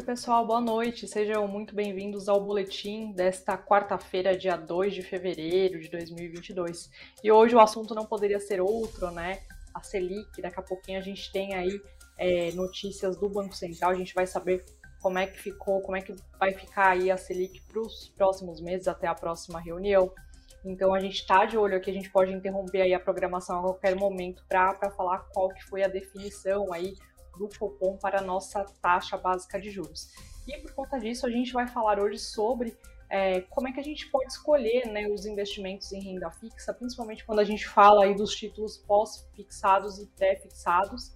Oi, pessoal, boa noite. Sejam muito bem-vindos ao boletim desta quarta-feira, dia 2 de fevereiro de 2022. E hoje o assunto não poderia ser outro, né? A Selic. Daqui a pouquinho a gente tem aí é, notícias do Banco Central, a gente vai saber como é que ficou, como é que vai ficar aí a Selic para os próximos meses, até a próxima reunião. Então a gente está de olho aqui, a gente pode interromper aí a programação a qualquer momento para falar qual que foi a definição aí do Copom para a nossa taxa básica de juros. E por conta disso, a gente vai falar hoje sobre é, como é que a gente pode escolher né, os investimentos em renda fixa, principalmente quando a gente fala aí dos títulos pós-fixados e pré-fixados,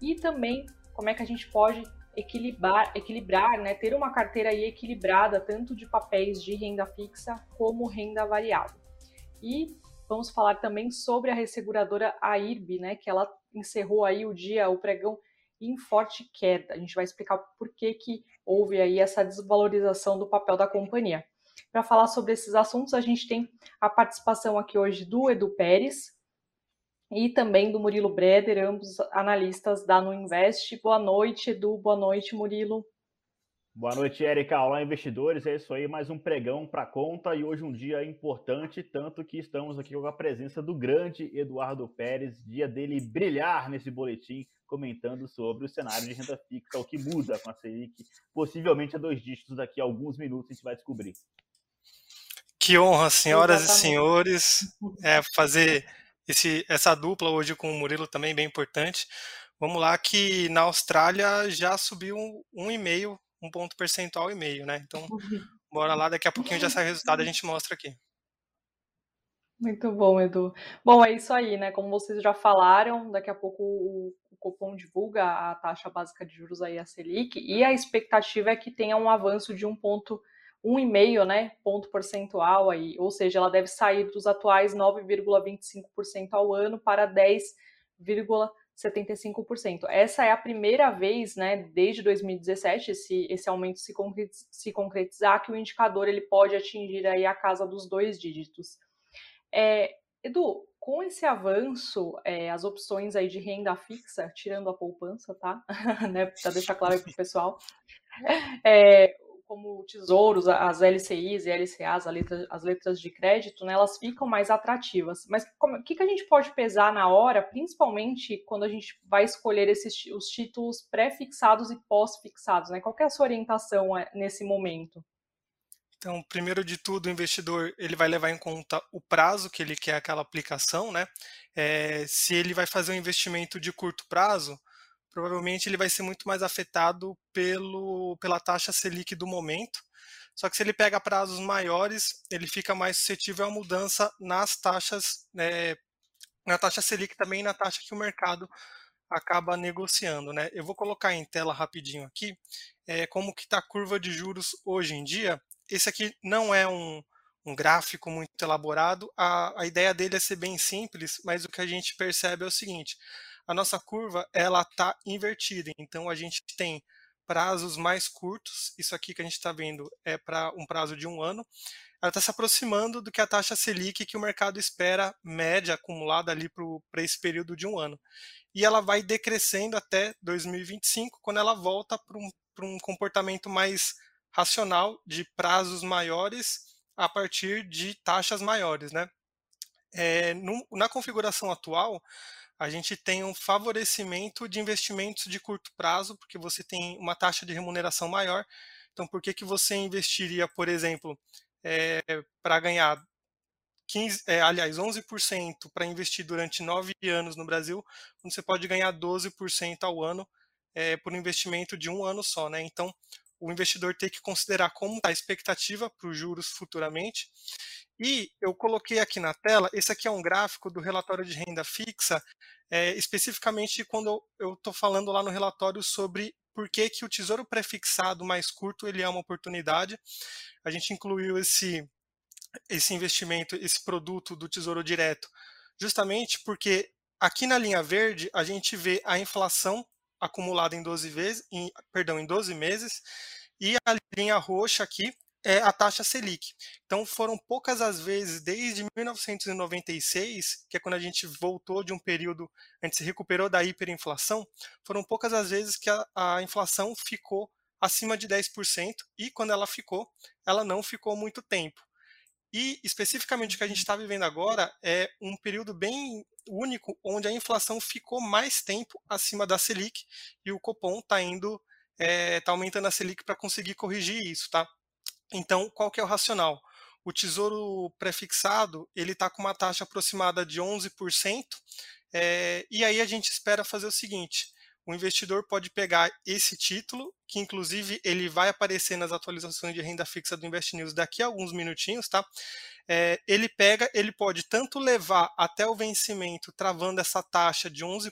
e também como é que a gente pode equilibrar, equilibrar né, ter uma carteira aí equilibrada tanto de papéis de renda fixa como renda variável. E vamos falar também sobre a resseguradora AIRB, né, que ela encerrou aí o dia, o pregão em forte queda. A gente vai explicar por que, que houve aí essa desvalorização do papel da companhia. Para falar sobre esses assuntos, a gente tem a participação aqui hoje do Edu Pérez e também do Murilo Breder, ambos analistas da Nuinvest. Boa noite, Edu. Boa noite, Murilo. Boa noite, Erika. Olá, investidores. É isso aí, mais um pregão para conta e hoje um dia importante, tanto que estamos aqui com a presença do grande Eduardo Pérez, dia dele brilhar nesse boletim, comentando sobre o cenário de renda fixa, o que muda com a Selic, possivelmente a dois dígitos daqui a alguns minutos a gente vai descobrir. Que honra, senhoras Exatamente. e senhores, é, fazer esse, essa dupla hoje com o Murilo também bem importante. Vamos lá, que na Austrália já subiu um, um e meio um ponto percentual e meio, né? Então, bora lá, daqui a pouquinho já sai o resultado a gente mostra aqui. Muito bom, Edu. Bom, é isso aí, né? Como vocês já falaram, daqui a pouco o, o Copom divulga a taxa básica de juros aí, a Selic, e a expectativa é que tenha um avanço de um ponto, um e meio, né, ponto percentual aí, ou seja, ela deve sair dos atuais 9,25% ao ano para 10,5%. 75%. Essa é a primeira vez, né, desde 2017, esse, esse aumento se concretizar, que o indicador ele pode atingir aí a casa dos dois dígitos. É, Edu, com esse avanço, é, as opções aí de renda fixa, tirando a poupança, tá? né, para deixar claro para o pessoal, é, como tesouros, as LCIs e LCAs, as letras, as letras de crédito, né, elas ficam mais atrativas. Mas o que, que a gente pode pesar na hora, principalmente quando a gente vai escolher esses, os títulos pré-fixados e pós-fixados? Né? Qual é a sua orientação é, nesse momento? Então, primeiro de tudo, o investidor ele vai levar em conta o prazo que ele quer aquela aplicação, né? É, se ele vai fazer um investimento de curto prazo, provavelmente ele vai ser muito mais afetado pelo, pela taxa Selic do momento. Só que se ele pega prazos maiores, ele fica mais suscetível à mudança nas taxas, né, na taxa Selic também na taxa que o mercado acaba negociando. Né? Eu vou colocar em tela rapidinho aqui é, como que está a curva de juros hoje em dia. Esse aqui não é um, um gráfico muito elaborado, a, a ideia dele é ser bem simples, mas o que a gente percebe é o seguinte, a nossa curva ela está invertida. Então a gente tem prazos mais curtos. Isso aqui que a gente está vendo é para um prazo de um ano. Ela está se aproximando do que a taxa Selic que o mercado espera média acumulada ali para esse período de um ano. E ela vai decrescendo até 2025, quando ela volta para um, um comportamento mais racional de prazos maiores a partir de taxas maiores, né? É, no, na configuração atual, a gente tem um favorecimento de investimentos de curto prazo, porque você tem uma taxa de remuneração maior. Então, por que, que você investiria, por exemplo, é, para ganhar 15, é, aliás, 11% para investir durante nove anos no Brasil, quando você pode ganhar 12% ao ano é, por investimento de um ano só, né? Então, o investidor tem que considerar como está a expectativa para os juros futuramente e eu coloquei aqui na tela, esse aqui é um gráfico do relatório de renda fixa, é, especificamente quando eu estou falando lá no relatório sobre por que, que o tesouro prefixado mais curto ele é uma oportunidade. A gente incluiu esse, esse investimento, esse produto do tesouro direto, justamente porque aqui na linha verde a gente vê a inflação acumulada em 12 vezes, em, perdão, em 12 meses, e a linha roxa aqui é a taxa Selic. Então foram poucas as vezes desde 1996, que é quando a gente voltou de um período, a gente se recuperou da hiperinflação, foram poucas as vezes que a, a inflação ficou acima de 10%, e quando ela ficou, ela não ficou muito tempo. E especificamente o que a gente está vivendo agora é um período bem único onde a inflação ficou mais tempo acima da Selic e o Copom está indo, está é, tá aumentando a Selic para conseguir corrigir isso, tá? Então, qual que é o racional? O tesouro prefixado ele está com uma taxa aproximada de 11%, é, e aí a gente espera fazer o seguinte: o investidor pode pegar esse título, que inclusive ele vai aparecer nas atualizações de renda fixa do Invest News daqui a alguns minutinhos, tá? É, ele pega, ele pode tanto levar até o vencimento, travando essa taxa de 11%,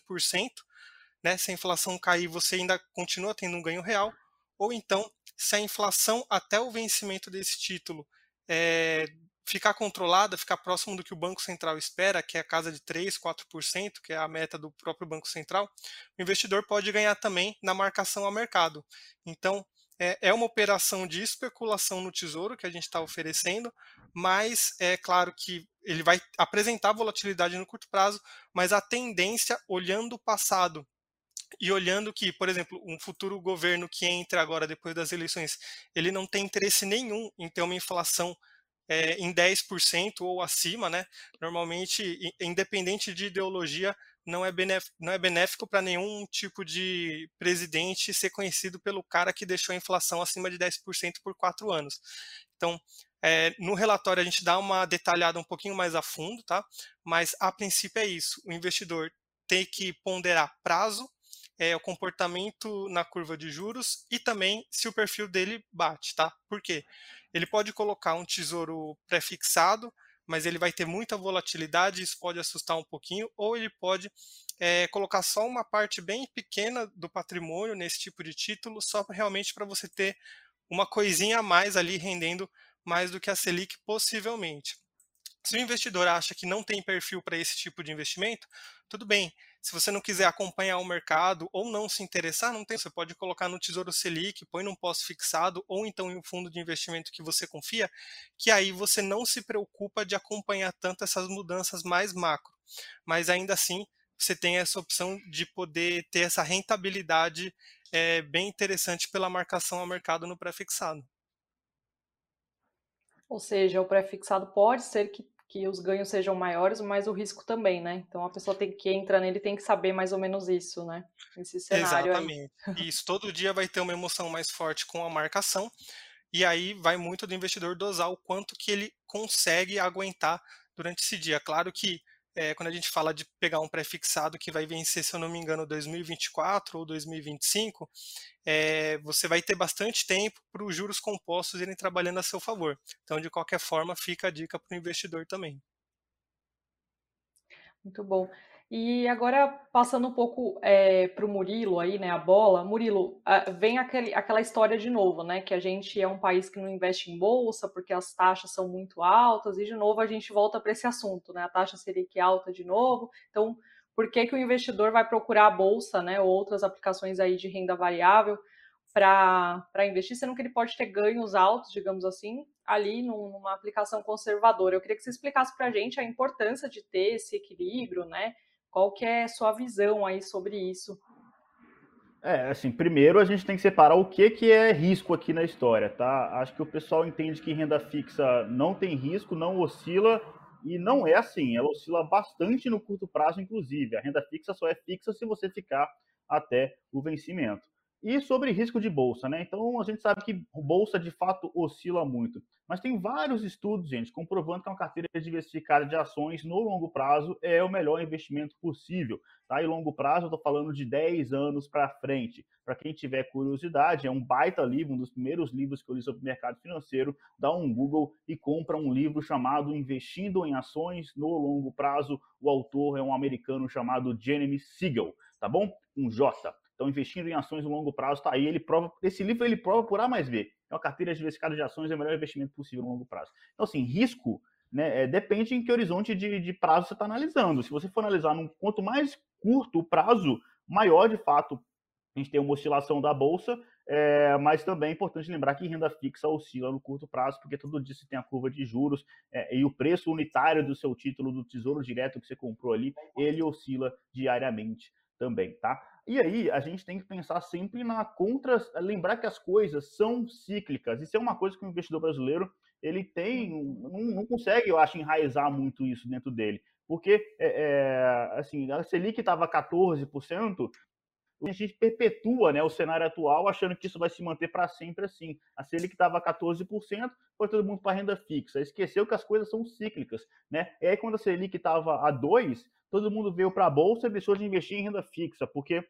né? Se a inflação cair, você ainda continua tendo um ganho real, ou então, se a inflação até o vencimento desse título é, ficar controlada, ficar próximo do que o Banco Central espera, que é a casa de 3, 4%, que é a meta do próprio Banco Central, o investidor pode ganhar também na marcação ao mercado. Então, é, é uma operação de especulação no tesouro que a gente está oferecendo, mas é claro que ele vai apresentar volatilidade no curto prazo, mas a tendência, olhando o passado e olhando que, por exemplo, um futuro governo que entra agora depois das eleições, ele não tem interesse nenhum em ter uma inflação é, em 10% ou acima, né? Normalmente, independente de ideologia, não é benéfico, não é benéfico para nenhum tipo de presidente ser conhecido pelo cara que deixou a inflação acima de 10% por quatro anos. Então, é, no relatório a gente dá uma detalhada um pouquinho mais a fundo, tá? Mas a princípio é isso. O investidor tem que ponderar prazo, é, o comportamento na curva de juros e também se o perfil dele bate, tá? Por quê? Ele pode colocar um tesouro pré-fixado, mas ele vai ter muita volatilidade, isso pode assustar um pouquinho, ou ele pode é, colocar só uma parte bem pequena do patrimônio nesse tipo de título, só realmente para você ter uma coisinha a mais ali rendendo mais do que a Selic possivelmente. Se o investidor acha que não tem perfil para esse tipo de investimento, tudo bem. Se você não quiser acompanhar o mercado ou não se interessar, não tem. Você pode colocar no Tesouro Selic, põe num pós fixado ou então em um fundo de investimento que você confia, que aí você não se preocupa de acompanhar tanto essas mudanças mais macro. Mas ainda assim, você tem essa opção de poder ter essa rentabilidade é, bem interessante pela marcação ao mercado no pré-fixado. Ou seja, o pré-fixado pode ser que que os ganhos sejam maiores, mas o risco também, né? Então a pessoa tem que entrar nele tem que saber mais ou menos isso, né? Esse cenário Exatamente. Aí. Isso todo dia vai ter uma emoção mais forte com a marcação. E aí vai muito do investidor dosar o quanto que ele consegue aguentar durante esse dia. Claro que é, quando a gente fala de pegar um pré-fixado que vai vencer, se eu não me engano, 2024 ou 2025, é, você vai ter bastante tempo para os juros compostos irem trabalhando a seu favor. Então, de qualquer forma, fica a dica para o investidor também. Muito bom. E agora, passando um pouco é, para o Murilo aí, né, a bola. Murilo, vem aquele, aquela história de novo, né, que a gente é um país que não investe em bolsa porque as taxas são muito altas, e de novo a gente volta para esse assunto, né, a taxa Selic alta de novo. Então, por que, que o investidor vai procurar a bolsa, né, ou outras aplicações aí de renda variável para investir, sendo que ele pode ter ganhos altos, digamos assim, ali numa aplicação conservadora? Eu queria que você explicasse para a gente a importância de ter esse equilíbrio, né, qual que é a sua visão aí sobre isso? É, assim, primeiro a gente tem que separar o que, que é risco aqui na história, tá? Acho que o pessoal entende que renda fixa não tem risco, não oscila, e não é assim, ela oscila bastante no curto prazo, inclusive. A renda fixa só é fixa se você ficar até o vencimento. E sobre risco de bolsa, né? Então a gente sabe que bolsa de fato oscila muito. Mas tem vários estudos, gente, comprovando que uma carteira diversificada de ações no longo prazo é o melhor investimento possível. Tá? E longo prazo, eu estou falando de 10 anos para frente. Para quem tiver curiosidade, é um baita livro, um dos primeiros livros que eu li sobre mercado financeiro. Dá um Google e compra um livro chamado Investindo em Ações no Longo Prazo. O autor é um americano chamado Jeremy Siegel, tá bom? Um J. Então, investindo em ações no longo prazo, está aí. Ele prova, esse livro ele prova por A mais B. É uma carteira diversificada de ações, é o melhor investimento possível no longo prazo. Então, assim, risco né, é, depende em que horizonte de, de prazo você está analisando. Se você for analisar num quanto mais curto o prazo, maior de fato a gente tem uma oscilação da bolsa, é, mas também é importante lembrar que renda fixa oscila no curto prazo, porque todo dia você tem a curva de juros é, e o preço unitário do seu título do Tesouro Direto que você comprou ali, ele oscila diariamente também, tá? E aí a gente tem que pensar sempre na contra, lembrar que as coisas são cíclicas. Isso é uma coisa que o investidor brasileiro ele tem, não, não consegue, eu acho, enraizar muito isso dentro dele. Porque, é, é, assim, a Selic estava 14%, a gente perpetua né, o cenário atual achando que isso vai se manter para sempre assim. A Selic estava 14%, foi todo mundo para renda fixa. Esqueceu que as coisas são cíclicas. Né? E aí, quando a Selic estava a 2%, todo mundo veio para a Bolsa e deixou de investir em renda fixa, porque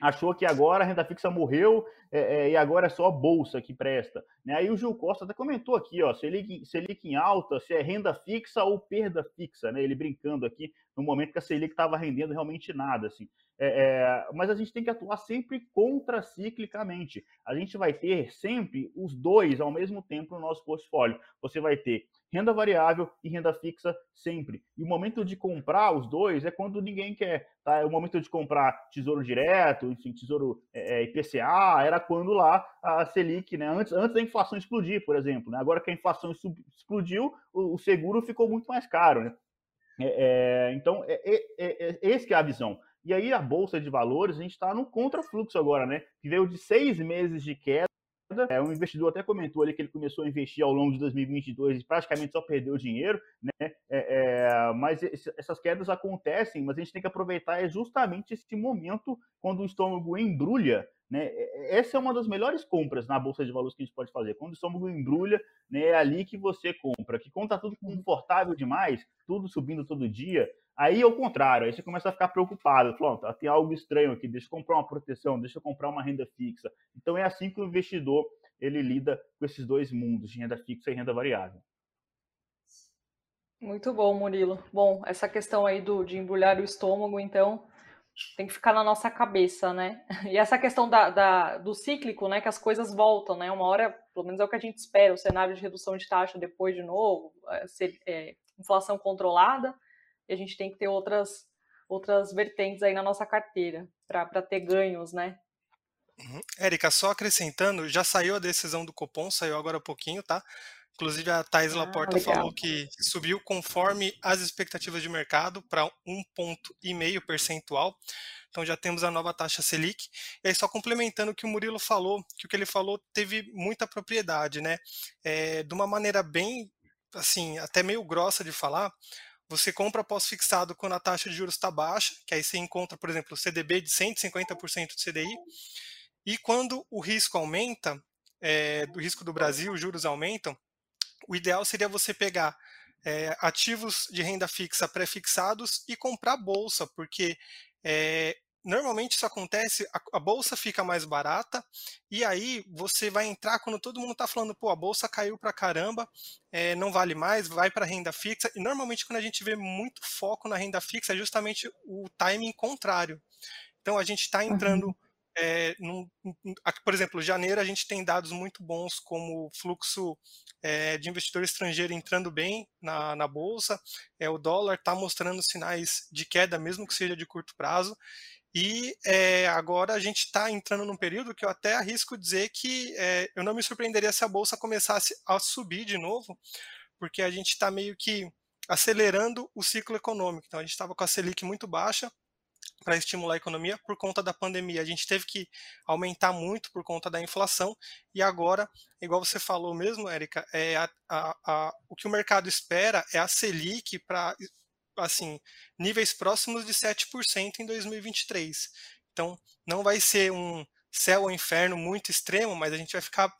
achou que agora a renda fixa morreu é, é, e agora é só a bolsa que presta. Né? Aí o Gil Costa até comentou aqui, ó, Selic, Selic em alta, se é renda fixa ou perda fixa, né? Ele brincando aqui no momento que a Selic estava rendendo realmente nada, assim. É, é, mas a gente tem que atuar sempre contraciclicamente. A gente vai ter sempre os dois ao mesmo tempo no nosso portfólio. Você vai ter renda variável e renda fixa sempre. E o momento de comprar os dois é quando ninguém quer. Tá? É o momento de comprar tesouro direto, enfim, tesouro é, é IPCA, era quando lá a Selic, né? Antes, antes da inflação explodir, por exemplo. Né? Agora que a inflação explodiu, o, o seguro ficou muito mais caro. Né? É, é, então, é, é, é, esse é a visão. E aí a bolsa de valores, a gente está no contrafluxo agora, né? Que veio de seis meses de queda. É, um investidor até comentou ali que ele começou a investir ao longo de 2022 e praticamente só perdeu dinheiro, né? É, é, mas essas quedas acontecem, mas a gente tem que aproveitar é justamente esse momento quando o estômago embrulha né? Essa é uma das melhores compras na bolsa de valores que a gente pode fazer. Quando o estômago embrulha, né, é ali que você compra. Que quando está tudo uhum. confortável demais, tudo subindo todo dia, aí é o contrário. Aí você começa a ficar preocupado. Pronto, tem algo estranho aqui. Deixa eu comprar uma proteção, deixa eu comprar uma renda fixa. Então é assim que o investidor ele lida com esses dois mundos, renda fixa e renda variável. Muito bom, Murilo. Bom, essa questão aí do, de embrulhar o estômago, então, tem que ficar na nossa cabeça, né? E essa questão da, da, do cíclico, né? Que as coisas voltam, né? Uma hora, pelo menos é o que a gente espera, o cenário de redução de taxa depois de novo, é, ser, é, inflação controlada, e a gente tem que ter outras, outras vertentes aí na nossa carteira para ter ganhos, né? Uhum. Érica, só acrescentando, já saiu a decisão do Copom, saiu agora há pouquinho, tá? Inclusive, a Thais ah, Laporta falou que subiu conforme as expectativas de mercado para um ponto e meio percentual. Então já temos a nova taxa Selic. E aí, só complementando o que o Murilo falou, que o que ele falou teve muita propriedade, né? É, de uma maneira bem, assim, até meio grossa de falar, você compra pós-fixado quando a taxa de juros está baixa, que aí você encontra, por exemplo, o CDB de 150% do CDI, e quando o risco aumenta, é, do risco do Brasil, os juros aumentam, o ideal seria você pegar é, ativos de renda fixa pré-fixados e comprar bolsa, porque é, normalmente isso acontece, a, bolsa fica mais barata, e aí você vai entrar quando todo mundo está falando, pô, a bolsa caiu para caramba, é, não vale mais, vai para renda fixa, e normalmente quando a gente vê muito foco na renda fixa é justamente o timing contrário. Então a gente está entrando. Uhum. É, num, por exemplo, janeiro a gente tem dados muito bons como fluxo é, de investidor estrangeiro entrando bem na, na bolsa, é, o dólar está mostrando sinais de queda, mesmo que seja de curto prazo, e é, agora a gente está entrando num período que eu até arrisco dizer que é, eu não me surpreenderia se a bolsa começasse a subir de novo, porque a gente está meio que acelerando o ciclo econômico. Então a gente estava com a Selic muito baixa, para estimular a economia por conta da pandemia. A gente teve que aumentar muito por conta da inflação e agora, igual você falou mesmo, Érica, é a, a, a, o que o mercado espera é a Selic para assim níveis próximos de 7% em 2023. Então, não vai ser um céu ou inferno muito extremo, mas a gente vai ficar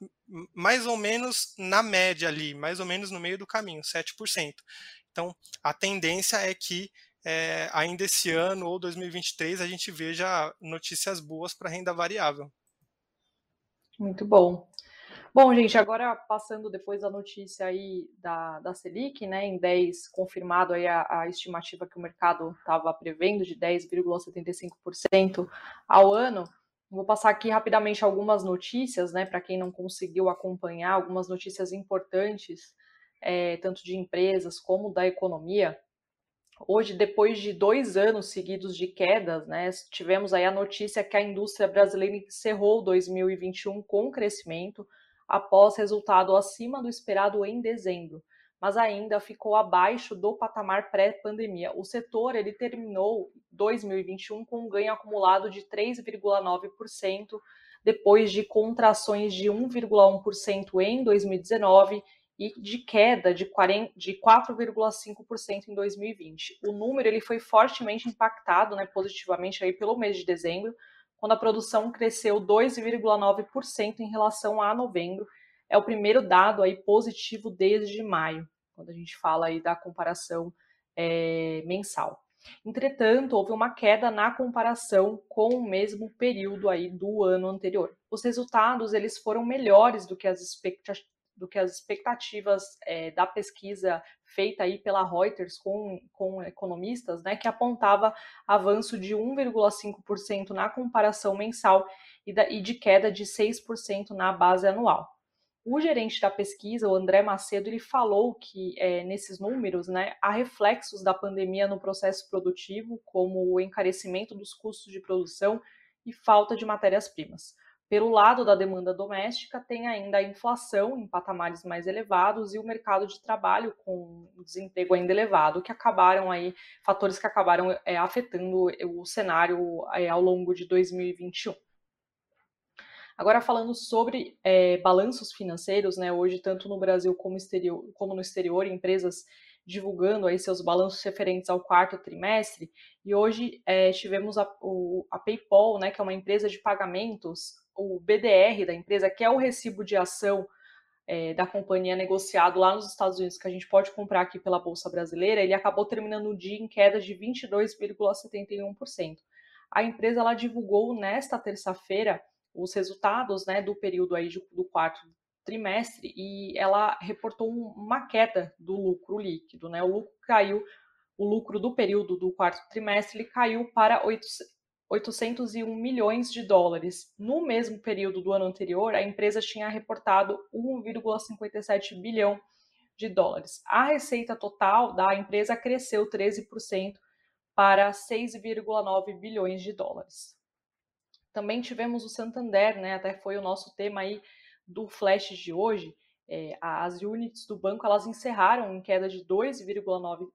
mais ou menos na média ali, mais ou menos no meio do caminho, 7%. Então, a tendência é que é, ainda esse ano ou 2023 a gente veja notícias boas para renda variável. Muito bom. Bom, gente, agora passando depois da notícia aí da, da Selic, né, em 10, confirmado aí a, a estimativa que o mercado estava prevendo de 10,75% ao ano, vou passar aqui rapidamente algumas notícias, né, para quem não conseguiu acompanhar, algumas notícias importantes, é, tanto de empresas como da economia. Hoje, depois de dois anos seguidos de quedas, né, tivemos aí a notícia que a indústria brasileira encerrou 2021 com crescimento, após resultado acima do esperado em dezembro. mas ainda ficou abaixo do patamar pré-pandemia. O setor ele terminou 2021 com um ganho acumulado de 3,9%, depois de contrações de 1,1% em 2019 e de queda de 4,5% em 2020. O número ele foi fortemente impactado né, positivamente aí pelo mês de dezembro, quando a produção cresceu 2,9% em relação a novembro. É o primeiro dado aí positivo desde maio, quando a gente fala aí da comparação é, mensal. Entretanto, houve uma queda na comparação com o mesmo período aí do ano anterior. Os resultados eles foram melhores do que as do que as expectativas é, da pesquisa feita aí pela Reuters com, com economistas, né, que apontava avanço de 1,5% na comparação mensal e, da, e de queda de 6% na base anual. O gerente da pesquisa, o André Macedo, ele falou que é, nesses números né, há reflexos da pandemia no processo produtivo, como o encarecimento dos custos de produção e falta de matérias-primas. Pelo lado da demanda doméstica, tem ainda a inflação em patamares mais elevados e o mercado de trabalho com desemprego ainda elevado, que acabaram aí, fatores que acabaram é, afetando o cenário é, ao longo de 2021. Agora falando sobre é, balanços financeiros, né, hoje tanto no Brasil como, exterior, como no exterior, empresas divulgando aí seus balanços referentes ao quarto trimestre, e hoje é, tivemos a, o, a PayPal, né, que é uma empresa de pagamentos, o BDR da empresa, que é o recibo de ação é, da companhia negociado lá nos Estados Unidos, que a gente pode comprar aqui pela Bolsa Brasileira, ele acabou terminando o dia em queda de 22,71%. A empresa ela divulgou nesta terça-feira os resultados né, do período aí de, do quarto trimestre e ela reportou uma queda do lucro líquido. Né? O lucro caiu, o lucro do período do quarto trimestre ele caiu para 8, 801 milhões de dólares. No mesmo período do ano anterior, a empresa tinha reportado 1,57 bilhão de dólares. A receita total da empresa cresceu 13% para 6,9 bilhões de dólares. Também tivemos o Santander, né? Até foi o nosso tema aí do flash de hoje. É, as units do banco elas encerraram em queda de 2,9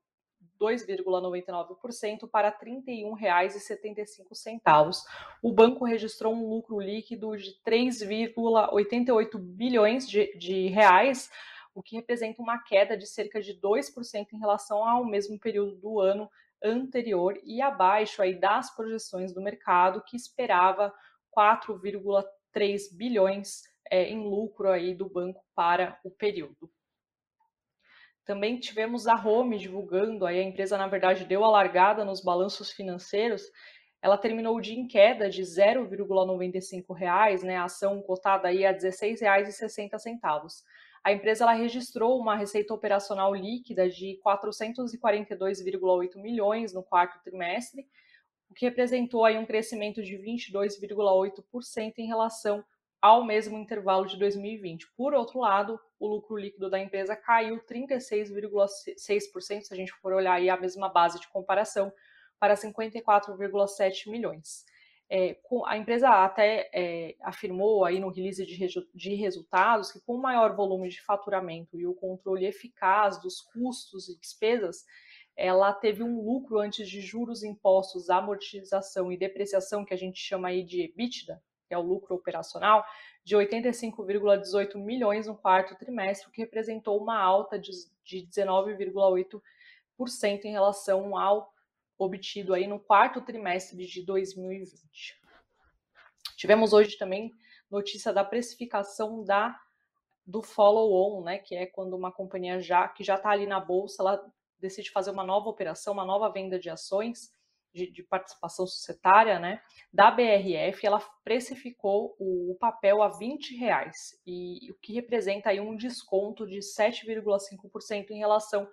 2,99% para R$ 31,75. O banco registrou um lucro líquido de 3,88 bilhões de, de reais, o que representa uma queda de cerca de 2% em relação ao mesmo período do ano anterior e abaixo aí das projeções do mercado que esperava 4,3 bilhões é, em lucro aí do banco para o período. Também tivemos a Home divulgando, aí a empresa na verdade deu a largada nos balanços financeiros. Ela terminou o dia em queda de R$ 0,95, né, a ação cotada aí a R$ 16,60. A empresa ela registrou uma receita operacional líquida de 442,8 milhões no quarto trimestre, o que representou aí um crescimento de 22,8% em relação ao mesmo intervalo de 2020. Por outro lado, o lucro líquido da empresa caiu 36,6%, se a gente for olhar aí a mesma base de comparação, para 54,7 milhões. É, a empresa até é, afirmou aí no release de, de resultados que com o maior volume de faturamento e o controle eficaz dos custos e despesas, ela teve um lucro antes de juros, impostos, amortização e depreciação, que a gente chama aí de EBITDA, que é o lucro operacional, de 85,18 milhões no quarto trimestre, o que representou uma alta de 19,8% em relação ao obtido aí no quarto trimestre de 2020. Tivemos hoje também notícia da precificação da do follow-on, né, que é quando uma companhia já que já está ali na bolsa, ela decide fazer uma nova operação, uma nova venda de ações de, de, participação societária, né, da BRF, ela precificou o, papel a 20 reais, e o que representa aí um desconto de 7,5% em relação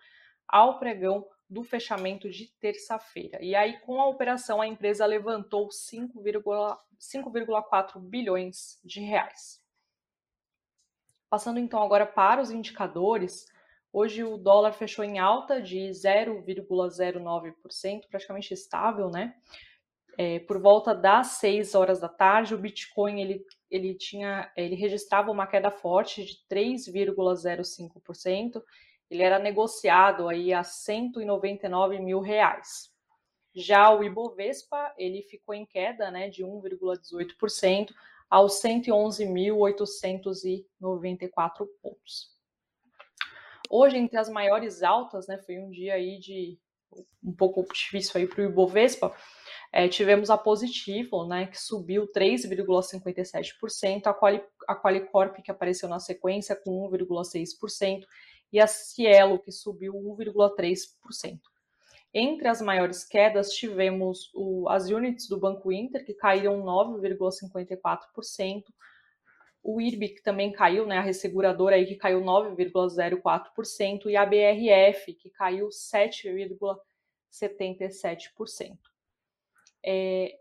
ao pregão do fechamento de terça-feira. E aí, com a operação, a empresa levantou 5,4 bilhões de reais. Passando então agora para os indicadores, Hoje o dólar fechou em alta de 0,09%, praticamente estável, né? É, por volta das 6 horas da tarde, o Bitcoin ele, ele tinha ele registrava uma queda forte de 3,05%, ele era negociado aí a 199 mil reais. Já o Ibovespa, ele ficou em queda né, de 1,18% aos 111.894 pontos. Hoje, entre as maiores altas, né, foi um dia aí de um pouco difícil aí para o Ibovespa, é, tivemos a Positivo, né, que subiu 3,57%, a, Quali, a Qualicorp, que apareceu na sequência, com 1,6%, e a Cielo, que subiu 1,3%. Entre as maiores quedas, tivemos o, as units do Banco Inter, que caíram 9,54%, o IRB, que também caiu, né, a resseguradora aí que caiu 9,04%, e a BRF, que caiu 7,77%. É,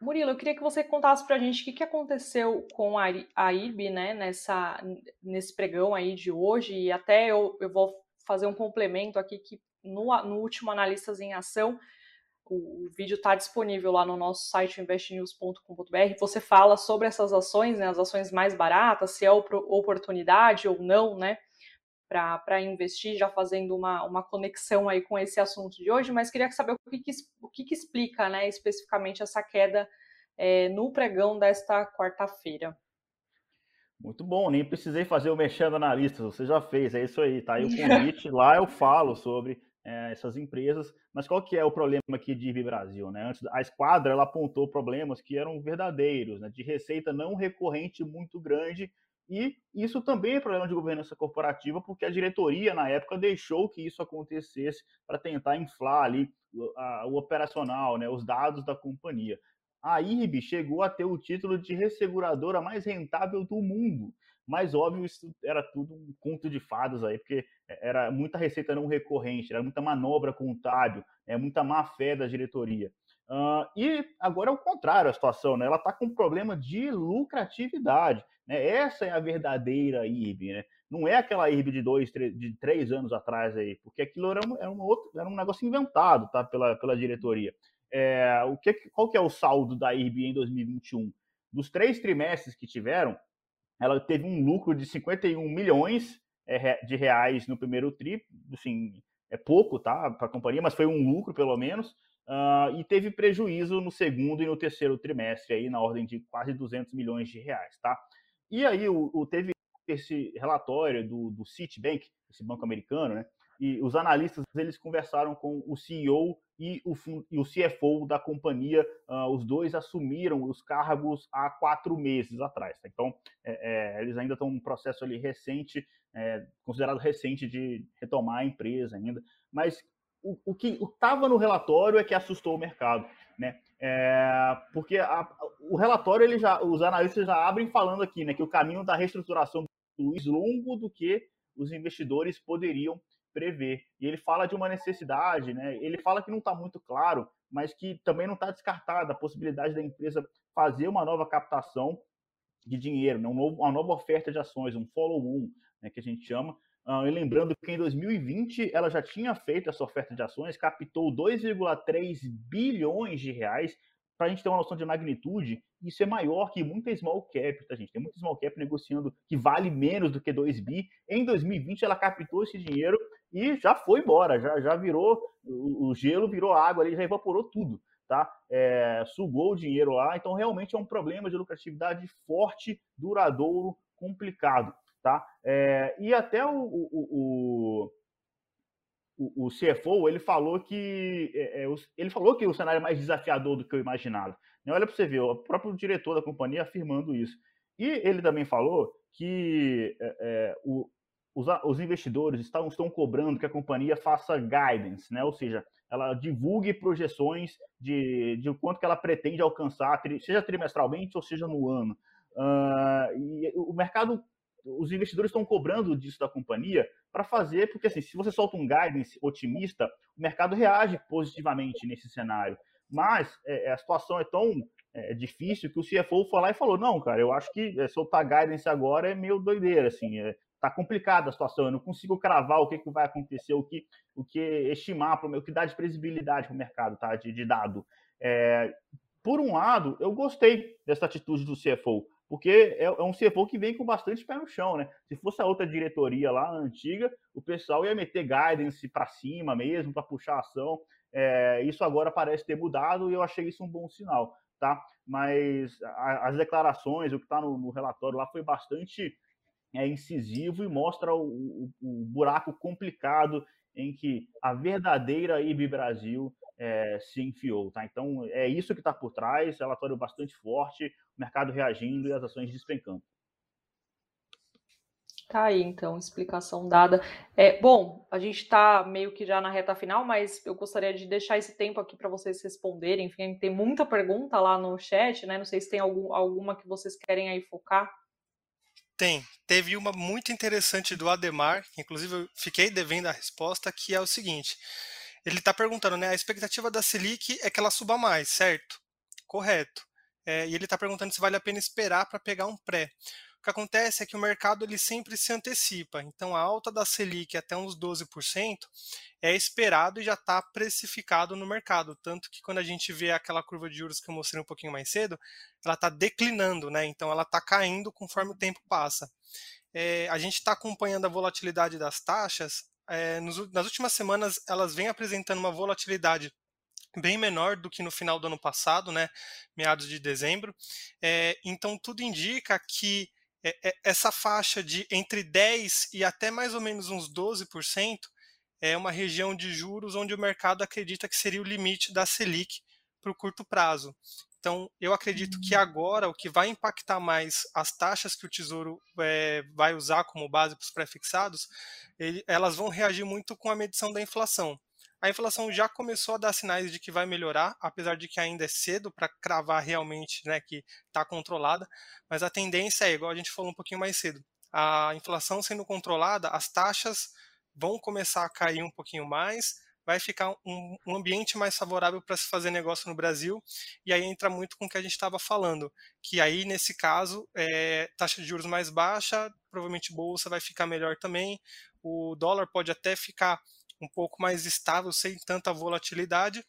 Murilo, eu queria que você contasse para a gente o que, que aconteceu com a, a IRB, né, nessa, nesse pregão aí de hoje, e até eu, eu vou fazer um complemento aqui que no, no último Analistas em Ação, o, o vídeo está disponível lá no nosso site investnews.com.br. Você fala sobre essas ações, né, as ações mais baratas, se é oportunidade ou não, né, para investir, já fazendo uma, uma conexão aí com esse assunto de hoje, mas queria saber o que, que o que, que explica né, especificamente essa queda é, no pregão desta quarta-feira. Muito bom, nem precisei fazer o mexendo analistas, você já fez, é isso aí, tá aí o convite, lá eu falo sobre é, essas empresas, mas qual que é o problema aqui de IB Brasil, né? Antes, a Esquadra, ela apontou problemas que eram verdadeiros, né, de receita não recorrente muito grande e isso também é problema de governança corporativa, porque a diretoria, na época, deixou que isso acontecesse para tentar inflar ali o, a, o operacional, né, os dados da companhia. A IRB chegou a ter o título de resseguradora mais rentável do mundo. Mas, óbvio, isso era tudo um conto de fadas aí, porque era muita receita não recorrente, era muita manobra contábil, é muita má fé da diretoria. Uh, e agora é o contrário a situação, né? Ela está com problema de lucratividade. Né? Essa é a verdadeira IRB, né? Não é aquela IRB de dois, três, de três anos atrás aí, porque aquilo era um, era um, outro, era um negócio inventado, tá? Pela, pela diretoria. É, o que, qual que é o saldo da IRB em 2021? Dos três trimestres que tiveram, ela teve um lucro de 51 milhões é, de reais no primeiro tri, assim, é pouco, tá, para a companhia, mas foi um lucro pelo menos. Uh, e teve prejuízo no segundo e no terceiro trimestre, aí na ordem de quase 200 milhões de reais, tá? E aí o, o teve esse relatório do, do Citibank, esse banco americano, né? E os analistas eles conversaram com o CEO e o, e o CFO da companhia. Uh, os dois assumiram os cargos há quatro meses atrás. Tá? Então é, é, eles ainda estão num processo ali recente, é, considerado recente de retomar a empresa ainda. Mas o, o que estava no relatório é que assustou o mercado, né? É, porque a, o relatório, ele já, os analistas já abrem falando aqui, né, que o caminho da reestruturação do mais longo do que os investidores poderiam prever. E ele fala de uma necessidade, né? Ele fala que não está muito claro, mas que também não está descartada a possibilidade da empresa fazer uma nova captação de dinheiro, né? um uma nova oferta de ações, um follow-on, né, que a gente chama, Uh, e lembrando que em 2020 ela já tinha feito essa oferta de ações, captou 2,3 bilhões de reais. Para a gente ter uma noção de magnitude, isso é maior que muita small cap, tá, gente? Tem muita small cap negociando que vale menos do que 2 bi. Em 2020 ela captou esse dinheiro e já foi embora, já, já virou, o, gelo virou água ali, já evaporou tudo. Tá? É, sugou o dinheiro lá, então realmente é um problema de lucratividade forte, duradouro, complicado tá? É, e até o, o, o, o, CFO ele falou que é, é ele falou que o cenário é mais desafiador do que eu imaginava. Né? Olha para você ver, o próprio diretor da companhia afirmando isso. E ele também falou que é, é, o, os, os, investidores estão, estão cobrando que a companhia faça guidance, né? ou seja, ela divulgue projeções de, de quanto que ela pretende alcançar, seja trimestralmente ou seja no ano. Uh, e o mercado os investidores estão cobrando disso da companhia para fazer, porque assim, se você solta um guidance otimista, o mercado reage positivamente nesse cenário. Mas é, a situação é tão é, difícil que o CFO foi lá e falou: não, cara, eu acho que é, soltar guidance agora é meio doideira, assim, é, tá complicada a situação, eu não consigo cravar o que, que vai acontecer, o que, o que estimar, para o que dá de previsibilidade para o mercado, tá? De, de dado. É, por um lado, eu gostei dessa atitude do CFO, porque é, é um CFO que vem com bastante pé no chão, né? Se fosse a outra diretoria lá, antiga, o pessoal ia meter guidance para cima mesmo, para puxar a ação. É, isso agora parece ter mudado e eu achei isso um bom sinal, tá? Mas a, as declarações, o que está no, no, relatório lá foi bastante é, incisivo e mostra o, o, o buraco complicado em que a verdadeira IB Brasil é, se enfiou, tá? Então é isso que está por trás, relatório bastante forte, mercado reagindo e as ações despencando. Tá aí, então, explicação dada. É, bom, a gente está meio que já na reta final, mas eu gostaria de deixar esse tempo aqui para vocês responderem. Enfim, tem muita pergunta lá no chat, né? Não sei se tem algum, alguma que vocês querem aí focar. Tem. Teve uma muito interessante do Ademar, que inclusive eu fiquei devendo a resposta, que é o seguinte. Ele está perguntando, né? A expectativa da Selic é que ela suba mais, certo? Correto. É, e ele está perguntando se vale a pena esperar para pegar um pré. O que acontece é que o mercado ele sempre se antecipa. Então, a alta da Selic até uns 12% é esperado e já está precificado no mercado. Tanto que quando a gente vê aquela curva de juros que eu mostrei um pouquinho mais cedo, ela está declinando, né? Então, ela está caindo conforme o tempo passa. É, a gente está acompanhando a volatilidade das taxas. É, nos, nas últimas semanas, elas vêm apresentando uma volatilidade bem menor do que no final do ano passado, né, meados de dezembro. É, então tudo indica que essa faixa de entre 10% e até mais ou menos uns 12% é uma região de juros onde o mercado acredita que seria o limite da Selic para o curto prazo. Então, eu acredito que uhum. agora o que vai impactar mais as taxas que o Tesouro é, vai usar como base para os prefixados, ele, elas vão reagir muito com a medição da inflação. A inflação já começou a dar sinais de que vai melhorar, apesar de que ainda é cedo para cravar realmente né, que está controlada, mas a tendência é, igual a gente falou um pouquinho mais cedo, a inflação sendo controlada, as taxas vão começar a cair um pouquinho mais, vai ficar um, um ambiente mais favorável para se fazer negócio no Brasil, e aí entra muito com o que a gente estava falando, que aí, nesse caso, é, taxa de juros mais baixa, provavelmente bolsa vai ficar melhor também, o dólar pode até ficar um pouco mais estável, sem tanta volatilidade.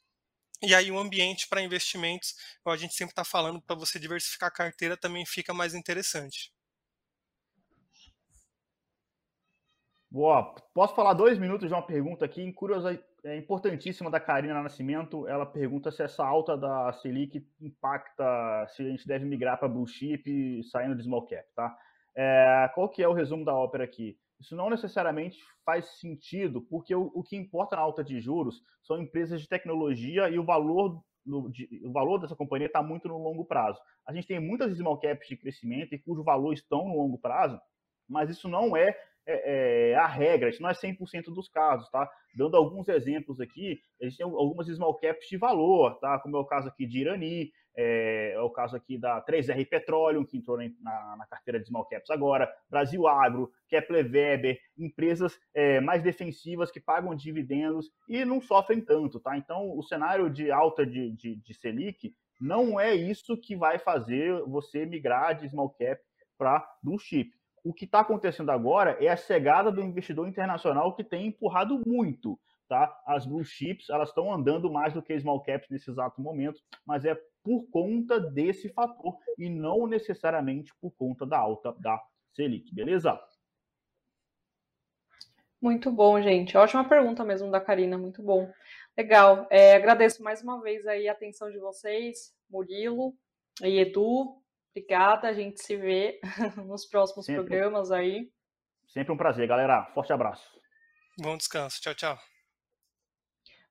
E aí o ambiente para investimentos, a gente sempre está falando, para você diversificar a carteira também fica mais interessante. Boa. Posso falar dois minutos de uma pergunta aqui, curiosa, é importantíssima da Karina Nascimento. Ela pergunta se essa alta da Selic impacta se a gente deve migrar para blue chip saindo de small cap, tá? É, qual que é o resumo da ópera aqui? Isso não necessariamente faz sentido, porque o, o que importa na alta de juros são empresas de tecnologia e o valor, de, o valor dessa companhia está muito no longo prazo. A gente tem muitas small caps de crescimento e cujo valor estão no longo prazo, mas isso não é é, é, a regra, isso não é 100% dos casos, tá? Dando alguns exemplos aqui, existem algumas small caps de valor, tá? Como é o caso aqui de Irani, é, é o caso aqui da 3R Petroleum, que entrou na, na, carteira de small caps agora, Brasil Agro, Kepler Weber, empresas é, mais defensivas que pagam dividendos e não sofrem tanto, tá? Então, o cenário de alta de, de, de Selic não é isso que vai fazer você migrar de small cap para blue chip o que está acontecendo agora é a chegada do investidor internacional que tem empurrado muito. Tá? As blue chips elas estão andando mais do que small caps nesse exato momento, mas é por conta desse fator e não necessariamente por conta da alta da Selic, beleza? Muito bom, gente. Ótima pergunta mesmo da Karina, muito bom. Legal. É, agradeço mais uma vez aí a atenção de vocês, Murilo e Edu. Obrigada, a gente se vê nos próximos sempre, programas aí. Sempre um prazer, galera. Forte abraço. Bom descanso. Tchau, tchau.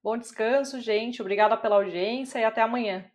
Bom descanso, gente. Obrigada pela audiência e até amanhã.